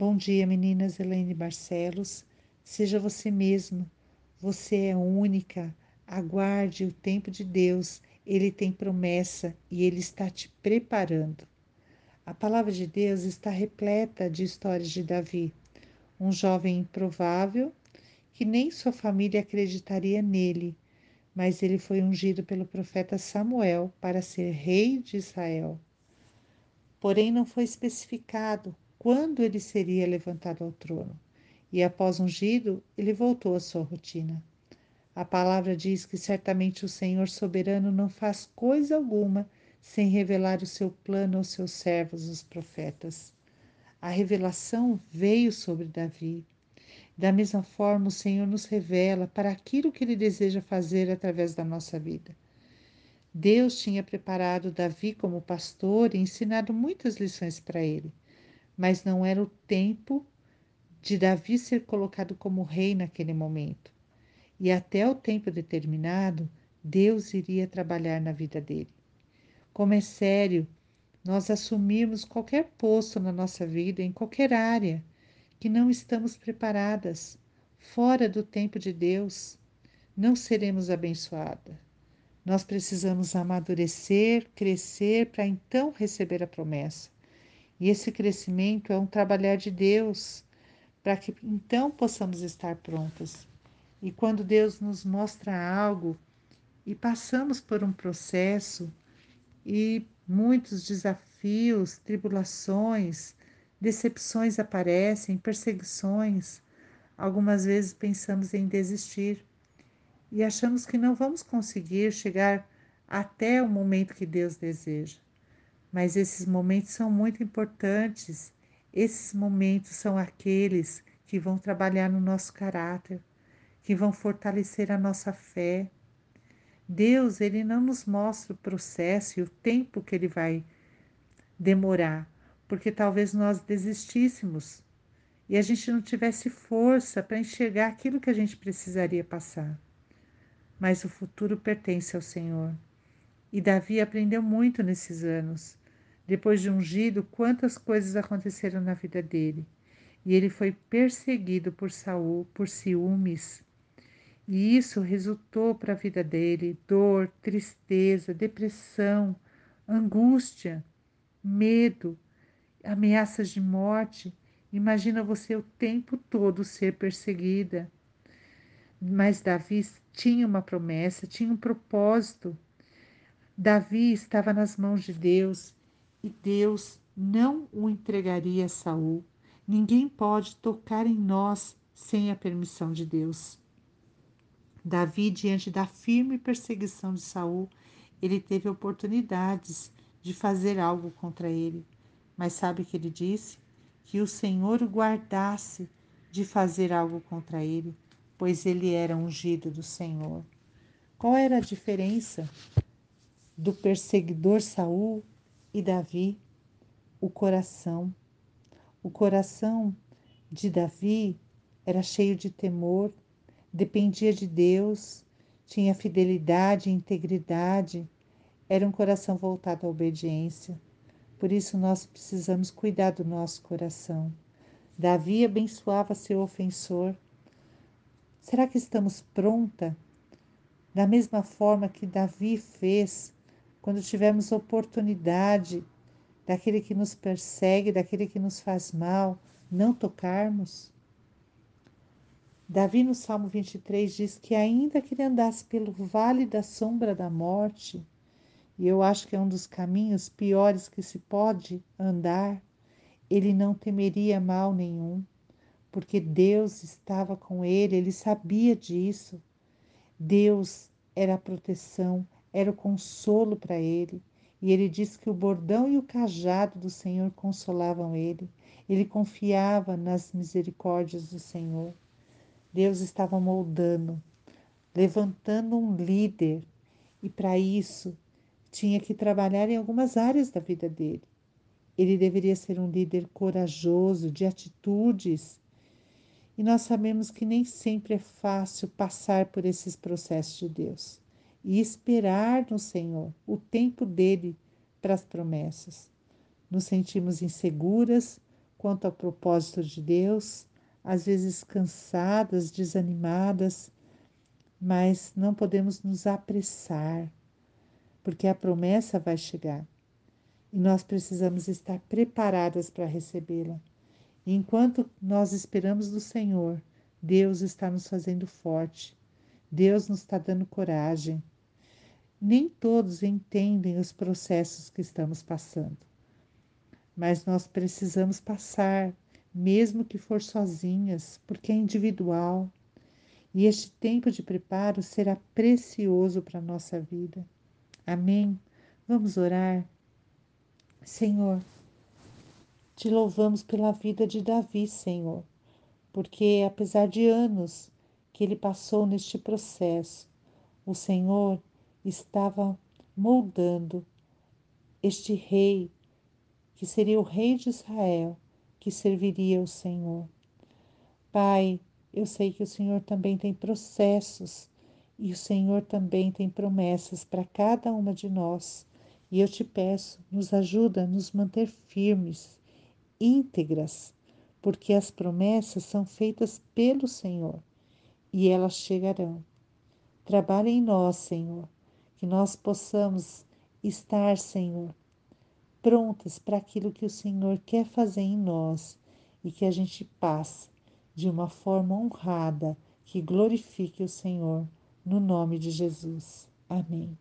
Bom dia, meninas Elaine Barcelos. Seja você mesma. Você é única. Aguarde o tempo de Deus. Ele tem promessa e ele está te preparando. A palavra de Deus está repleta de histórias de Davi, um jovem improvável que nem sua família acreditaria nele, mas ele foi ungido pelo profeta Samuel para ser rei de Israel. Porém, não foi especificado quando ele seria levantado ao trono. E após ungido, ele voltou à sua rotina. A palavra diz que certamente o Senhor soberano não faz coisa alguma sem revelar o seu plano aos seus servos, os profetas. A revelação veio sobre Davi. Da mesma forma, o Senhor nos revela para aquilo que ele deseja fazer através da nossa vida. Deus tinha preparado Davi como pastor e ensinado muitas lições para ele mas não era o tempo de Davi ser colocado como rei naquele momento. E até o tempo determinado, Deus iria trabalhar na vida dele. Como é sério nós assumirmos qualquer posto na nossa vida, em qualquer área, que não estamos preparadas, fora do tempo de Deus, não seremos abençoadas. Nós precisamos amadurecer, crescer para então receber a promessa. E esse crescimento é um trabalhar de Deus, para que então possamos estar prontas. E quando Deus nos mostra algo e passamos por um processo e muitos desafios, tribulações, decepções aparecem, perseguições, algumas vezes pensamos em desistir e achamos que não vamos conseguir chegar até o momento que Deus deseja. Mas esses momentos são muito importantes. Esses momentos são aqueles que vão trabalhar no nosso caráter, que vão fortalecer a nossa fé. Deus, ele não nos mostra o processo e o tempo que ele vai demorar, porque talvez nós desistíssemos e a gente não tivesse força para enxergar aquilo que a gente precisaria passar. Mas o futuro pertence ao Senhor. E Davi aprendeu muito nesses anos. Depois de ungido, quantas coisas aconteceram na vida dele. E ele foi perseguido por Saul por ciúmes. E isso resultou para a vida dele dor, tristeza, depressão, angústia, medo, ameaças de morte. Imagina você o tempo todo ser perseguida. Mas Davi tinha uma promessa, tinha um propósito. Davi estava nas mãos de Deus e Deus não o entregaria a Saul. Ninguém pode tocar em nós sem a permissão de Deus. Davi, diante da firme perseguição de Saul, ele teve oportunidades de fazer algo contra ele. Mas sabe que ele disse? Que o Senhor o guardasse de fazer algo contra ele, pois ele era ungido do Senhor. Qual era a diferença do perseguidor Saul e Davi, o coração. O coração de Davi era cheio de temor, dependia de Deus, tinha fidelidade e integridade, era um coração voltado à obediência. Por isso nós precisamos cuidar do nosso coração. Davi abençoava seu ofensor. Será que estamos pronta? Da mesma forma que Davi fez quando tivermos oportunidade daquele que nos persegue, daquele que nos faz mal, não tocarmos? Davi no Salmo 23 diz que ainda que ele andasse pelo vale da sombra da morte, e eu acho que é um dos caminhos piores que se pode andar, ele não temeria mal nenhum, porque Deus estava com ele, ele sabia disso. Deus era a proteção, era o consolo para ele. E ele diz que o bordão e o cajado do Senhor consolavam ele. Ele confiava nas misericórdias do Senhor. Deus estava moldando, levantando um líder, e para isso tinha que trabalhar em algumas áreas da vida dele. Ele deveria ser um líder corajoso, de atitudes. E nós sabemos que nem sempre é fácil passar por esses processos de Deus e esperar no Senhor o tempo dele para as promessas. Nos sentimos inseguras quanto ao propósito de Deus, às vezes cansadas, desanimadas, mas não podemos nos apressar, porque a promessa vai chegar e nós precisamos estar preparadas para recebê-la. Enquanto nós esperamos do Senhor, Deus está nos fazendo forte, Deus nos está dando coragem. Nem todos entendem os processos que estamos passando, mas nós precisamos passar, mesmo que for sozinhas, porque é individual. E este tempo de preparo será precioso para a nossa vida. Amém? Vamos orar. Senhor, te louvamos pela vida de Davi, Senhor, porque apesar de anos que ele passou neste processo, o Senhor estava moldando este rei, que seria o rei de Israel, que serviria o Senhor. Pai, eu sei que o Senhor também tem processos e o Senhor também tem promessas para cada uma de nós. E eu te peço, nos ajuda a nos manter firmes, íntegras, porque as promessas são feitas pelo Senhor e elas chegarão. Trabalhe em nós, Senhor, que nós possamos estar, Senhor, prontas para aquilo que o Senhor quer fazer em nós e que a gente passe de uma forma honrada que glorifique o Senhor, no nome de Jesus. Amém.